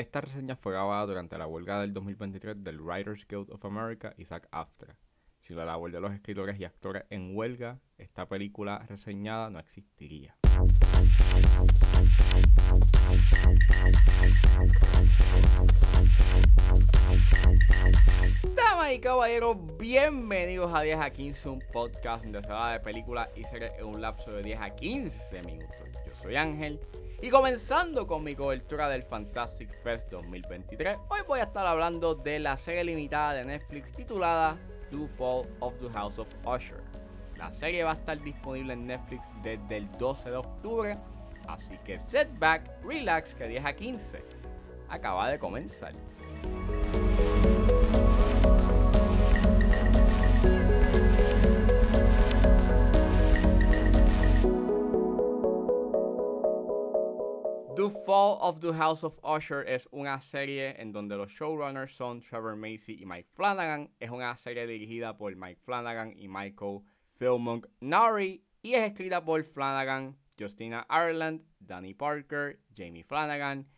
Esta reseña fue grabada durante la huelga del 2023 del Writers Guild of America y SAG AFTRA. Si la labor de los escritores y actores en huelga, esta película reseñada no existiría. Damas y caballeros, bienvenidos a 10 a 15, un podcast donde se de películas y series en un lapso de 10 a 15 minutos. Yo soy Ángel y comenzando con mi cobertura del Fantastic Fest 2023, hoy voy a estar hablando de la serie limitada de Netflix titulada The Fall of the House of Usher. La serie va a estar disponible en Netflix desde el 12 de octubre, así que set back, relax, que 10 a 15 acaba de comenzar. The Fall of the House of Usher es una serie en donde los showrunners son Trevor Macy y Mike Flanagan. Es una serie dirigida por Mike Flanagan y Michael Philmonk Nari y es escrita por Flanagan, Justina Ireland, Danny Parker, Jamie Flanagan,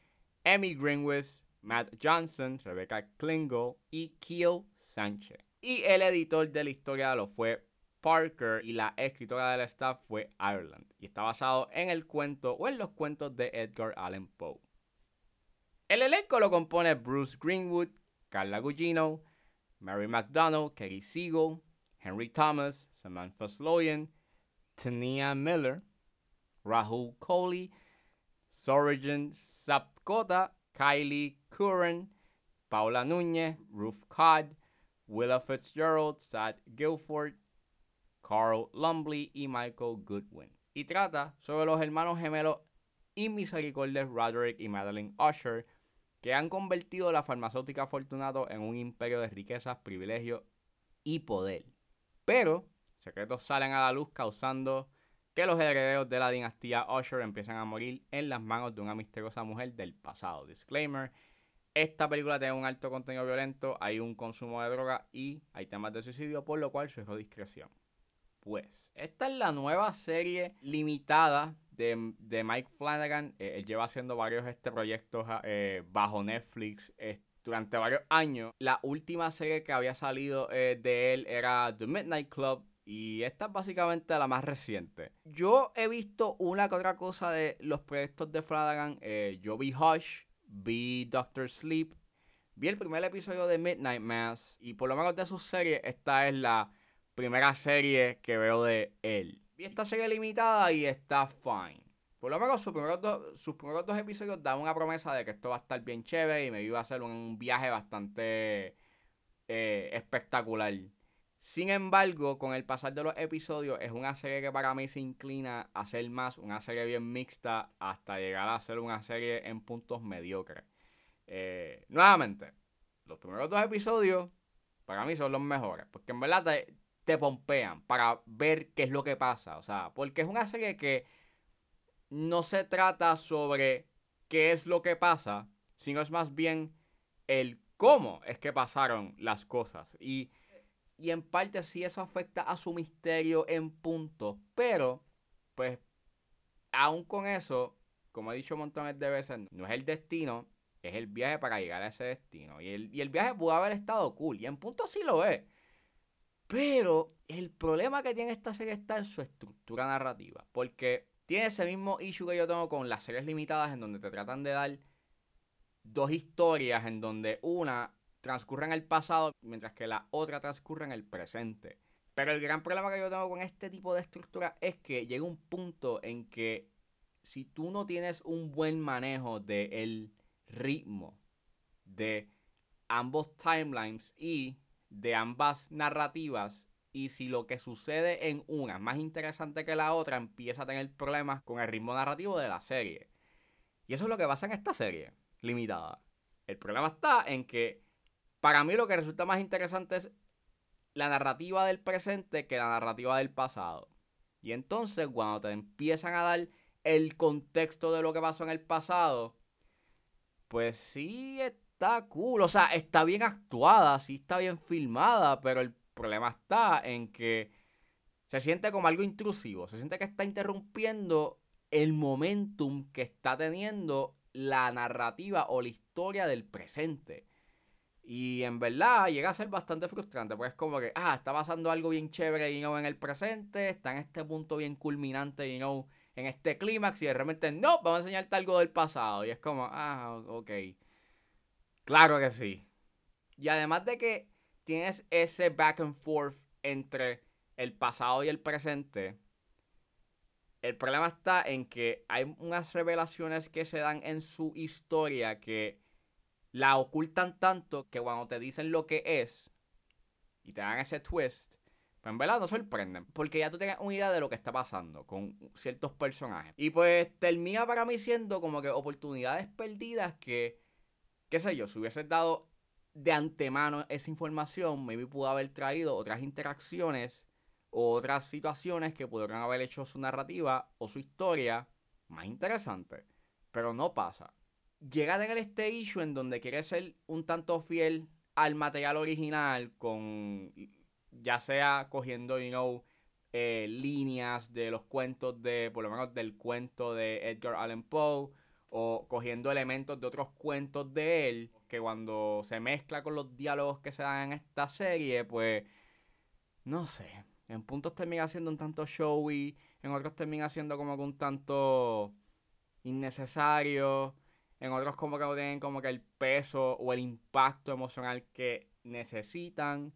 Emmy Greenwich, Matt Johnson, Rebecca Klingle y Keel Sánchez. Y el editor de la historia lo fue Parker y la escritora del staff fue Ireland y está basado en el cuento o en los cuentos de Edgar Allan Poe. El elenco lo compone Bruce Greenwood, Carla Gugino, Mary McDonald, Kerry Siegel, Henry Thomas, Samantha Sloyan, Tania Miller, Rahul Kohli, Sorigen Sapkota, Kylie Curran, Paula Núñez, Ruth Codd, Willa Fitzgerald, Sad Guilford, Carl Lumbly y Michael Goodwin. Y trata sobre los hermanos gemelos inmisericordios Roderick y Madeline Usher, que han convertido la farmacéutica Fortunato en un imperio de riquezas, privilegios y poder. Pero secretos salen a la luz causando que los herederos de la dinastía Usher empiezan a morir en las manos de una misteriosa mujer del pasado. Disclaimer. Esta película tiene un alto contenido violento, hay un consumo de droga y hay temas de suicidio, por lo cual sugiero discreción. Pues, esta es la nueva serie limitada de, Mike Flanagan. Eh, él lleva haciendo varios este proyectos eh, bajo Netflix eh, durante varios años. La última serie que había salido de él era The Midnight Club. Y esta es básicamente la más reciente. Yo he visto una que otra cosa de los proyectos de Flanagan. yo vi Hush, vi Doctor Sleep, vi el primer episodio de Midnight Mass. Y por lo menos de sus series, esta es la primera serie que veo de él. Vi esta serie limitada y está fine. Por lo menos sus primeros, dos, episodios dan una promesa de que esto va a estar bien chévere y me iba a hacer un viaje bastante eh, espectacular. Sin embargo, con el pasar de los episodios, es una serie que para mí se inclina a ser más una serie bien mixta hasta llegar a ser una serie en puntos mediocres. Eh, nuevamente, los primeros dos episodios para mí son los mejores, porque en verdad te, te pompean para ver qué es lo que pasa. O sea, porque es una serie que no se trata sobre qué es lo que pasa, sino es más bien el cómo es que pasaron las cosas. Y, y en parte sí eso afecta a su misterio en punto, pero pues aún con eso, como he dicho montones de veces, no es el destino, es el viaje para llegar a ese destino. Y el, y el viaje pudo haber estado cool, y en punto sí lo es. Pero el problema que tiene esta serie está en su estructura narrativa. Porque tiene ese mismo issue que yo tengo con las series limitadas en donde te tratan de dar dos historias en donde una transcurre en el pasado mientras que la otra transcurre en el presente. Pero el gran problema que yo tengo con este tipo de estructura es que llega un punto en que si tú no tienes un buen manejo del ritmo de ambos timelines y de ambas narrativas y si lo que sucede en una es más interesante que la otra, empieza a tener problemas con el ritmo narrativo de la serie. Y eso es lo que pasa en esta serie, limitada. El problema está en que para mí lo que resulta más interesante es la narrativa del presente que la narrativa del pasado. Y entonces cuando te empiezan a dar el contexto de lo que pasó en el pasado, pues sí está cool. O sea, está bien actuada, sí está bien filmada, pero el problema está en que se siente como algo intrusivo. Se siente que está interrumpiendo el momentum que está teniendo la narrativa o la historia del presente. Y en verdad llega a ser bastante frustrante, porque es como que, ah, está pasando algo bien chévere, you know, en el presente, está en este punto bien culminante, you know, en este clímax, y de repente, no, vamos a enseñarte algo del pasado. Y es como, ah, ok. Claro que sí. Y además de que tienes ese back and forth entre el pasado y el presente, el problema está en que hay unas revelaciones que se dan en su historia que la ocultan tanto que cuando te dicen lo que es y te dan ese twist, pues en verdad no sorprenden. Porque ya tú tienes una idea de lo que está pasando con ciertos personajes. Y pues termina para mí siendo como que oportunidades perdidas que, qué sé yo, si hubieses dado de antemano esa información, maybe pudo haber traído otras interacciones otras situaciones que pudieran haber hecho su narrativa o su historia más interesante. Pero no pasa. Llega a tener este issue en donde quiere ser un tanto fiel al material original con ya sea cogiendo, you know, eh, líneas de los cuentos de, por lo menos del cuento de Edgar Allan Poe, o cogiendo elementos de otros cuentos de él, que cuando se mezcla con los diálogos que se dan en esta serie, pues, no sé, en puntos termina siendo un tanto showy, en otros termina siendo como que un tanto innecesario, en otros como que no tienen como que el peso o el impacto emocional que necesitan.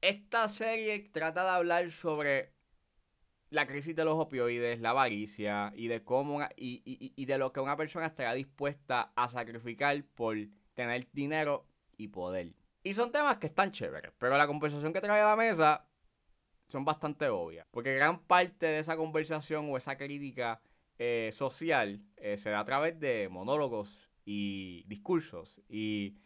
Esta serie trata de hablar sobre la crisis de los opioides, la avaricia y de cómo y, y de lo que una persona estará dispuesta a sacrificar por tener dinero y poder. Y son temas que están chéveres, pero la conversación que trae a la mesa son bastante obvias. Porque gran parte de esa conversación o esa crítica eh, social eh, se da a través de monólogos y discursos. Y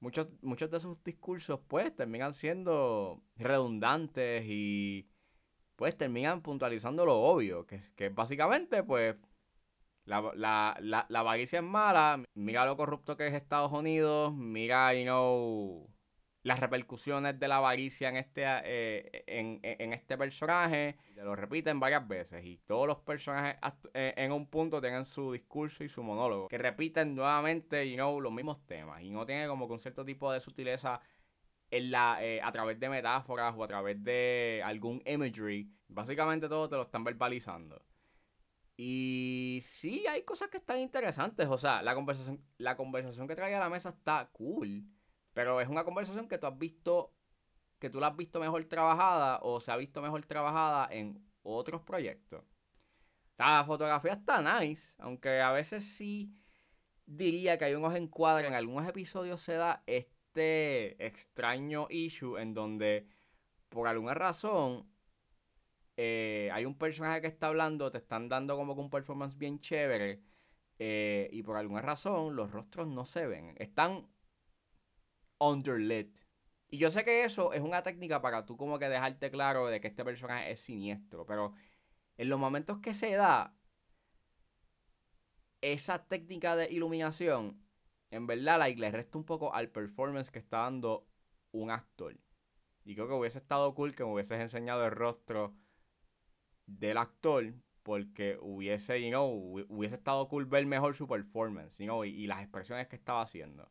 muchos, muchos de esos discursos pues terminan siendo redundantes y pues terminan puntualizando lo obvio. Que, que básicamente pues la, la, la, la avaricia es mala. Mira lo corrupto que es Estados Unidos. Mira, you know las repercusiones de la avaricia en este, eh, en, este personaje. Lo repiten varias veces y todos los personajes eh, en un punto tienen su discurso y su monólogo. Que repiten nuevamente, you know, los mismos temas. Y no tiene como que un cierto tipo de sutileza en la, eh, a través de metáforas o a través de algún imagery. Básicamente todo te lo están verbalizando. Y sí, hay cosas que están interesantes. O sea, la conversación, la conversación que trae a la mesa está cool. Pero es una conversación que tú has visto, que tú la has visto mejor trabajada o se ha visto mejor trabajada en otros proyectos. La fotografía está nice, aunque a veces sí diría que hay unos encuadres. En algunos episodios se da este extraño issue en donde, por alguna razón, eh, hay un personaje que está hablando, te están dando como que un performance bien chévere. Eh, y por alguna razón los rostros no se ven. Están underlit. Y yo sé que eso es una técnica para tú como que dejarte claro de que este personaje es siniestro, pero en los momentos que se da esa técnica de iluminación, en verdad like, le resta un poco al performance que está dando un actor. Y creo que hubiese estado cool que me hubieses enseñado el rostro del actor porque hubiese, you know, hubiese estado cool ver mejor su performance, you know, y las expresiones que estaba haciendo.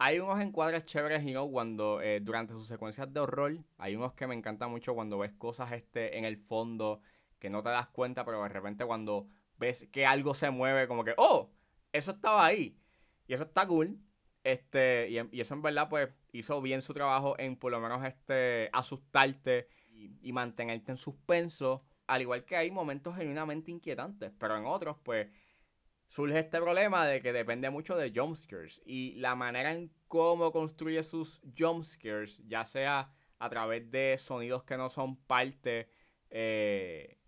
Hay unos encuadres chéveres, you know, cuando eh, durante sus secuencias de horror, hay unos que me encantan mucho cuando ves cosas este en el fondo que no te das cuenta, pero de repente cuando ves que algo se mueve, como que, oh, eso estaba ahí. Y eso está cool. Este, y, eso en verdad, pues, hizo bien su trabajo en por lo menos este asustarte y, y mantenerte en suspenso. Al igual que hay momentos genuinamente inquietantes, pero en otros, pues, surge este problema de que depende mucho de jumpscares y la manera en cómo construye sus jumpscares, ya sea a través de sonidos que no son parte eh,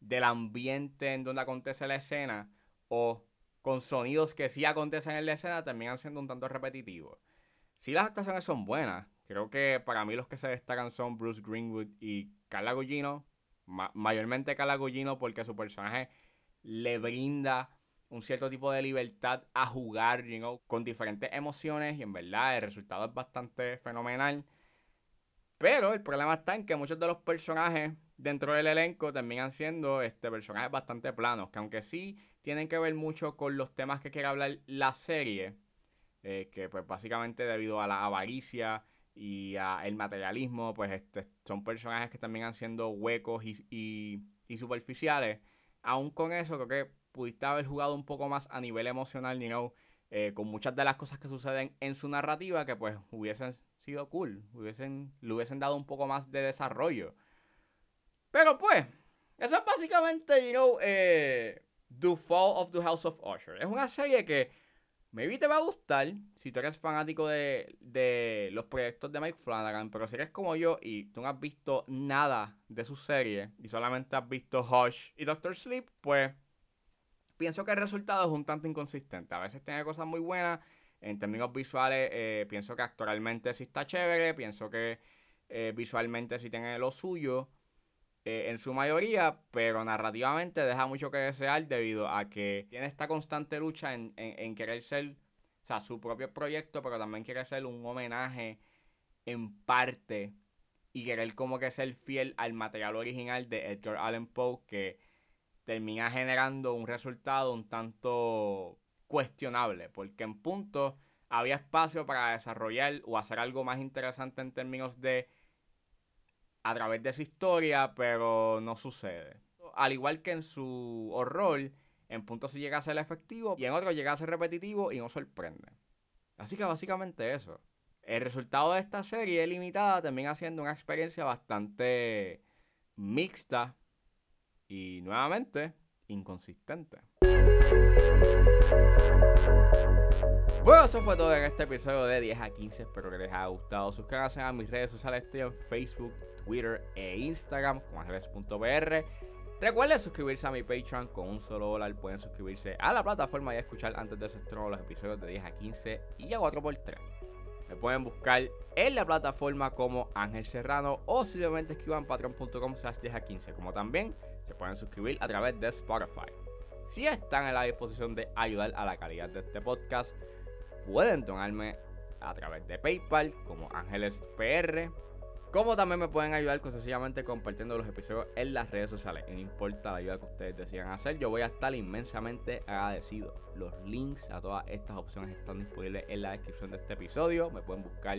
del ambiente en donde acontece la escena o con sonidos que sí acontecen en la escena, terminan siendo un tanto repetitivos. Si las actuaciones son buenas, creo que para mí los que se destacan son Bruce Greenwood y Carla Gugino, mayormente Carla Gugino porque su personaje le brinda un cierto tipo de libertad a jugar, you know, con diferentes emociones y en verdad el resultado es bastante fenomenal. Pero el problema está en que muchos de los personajes dentro del elenco terminan siendo este, personajes bastante planos, que aunque sí tienen que ver mucho con los temas que quiere hablar la serie. Eh, que pues básicamente debido a la avaricia y al materialismo, pues este, son personajes que también han siendo huecos y, superficiales. Aún con eso, creo que pudiste haber jugado un poco más a nivel emocional, you know, eh, con muchas de las cosas que suceden en su narrativa que pues hubiesen sido cool, hubiesen, le hubiesen dado un poco más de desarrollo. Pero pues, eso es básicamente, you know, eh, The Fall of the House of Usher. Es una serie que maybe te va a gustar si tú eres fanático de, los proyectos de Mike Flanagan, pero si eres como yo y tú no has visto nada de su serie y solamente has visto Hush y Doctor Sleep, pues pienso que el resultado es un tanto inconsistente. A veces tiene cosas muy buenas. En términos visuales, eh, pienso que actualmente sí está chévere. Pienso que eh, visualmente sí tiene lo suyo. Eh, en su mayoría, pero narrativamente deja mucho que desear debido a que tiene esta constante lucha en, querer ser, o sea, su propio proyecto, pero también quiere ser un homenaje en parte y querer como que ser fiel al material original de Edgar Allan Poe que termina generando un resultado un tanto cuestionable, porque en punto había espacio para desarrollar o hacer algo más interesante en términos de a través de su historia, pero no sucede. Al igual que en su horror, en puntos sí llega a ser efectivo y en otros llega a ser repetitivo y no sorprende. Así que básicamente eso. El resultado de esta serie limitada termina siendo una experiencia bastante mixta y nuevamente inconsistente. Bueno, eso fue todo en este episodio de 10 a 15. Espero que les haya gustado. Suscríbanse a mis redes sociales. Estoy en Facebook, Twitter e Instagram como ángeles.br. Recuerden suscribirse a mi Patreon con un solo dólar. Pueden suscribirse a la plataforma y escuchar antes de su estreno los episodios de 10 a 15 y a 4x3. Me pueden buscar en la plataforma como Ángel Serrano o simplemente escriban patreon.com slash 10 a 15. Como también se pueden suscribir a través de Spotify. Si están en la disposición de ayudar a la calidad de este podcast, pueden donarme a través de PayPal como Ángeles PR. Como también me pueden ayudar con sencillamente compartiendo los episodios en las redes sociales. No importa la ayuda que ustedes decidan hacer, yo voy a estar inmensamente agradecido. Los links a todas estas opciones están disponibles en la descripción de este episodio. Me pueden buscar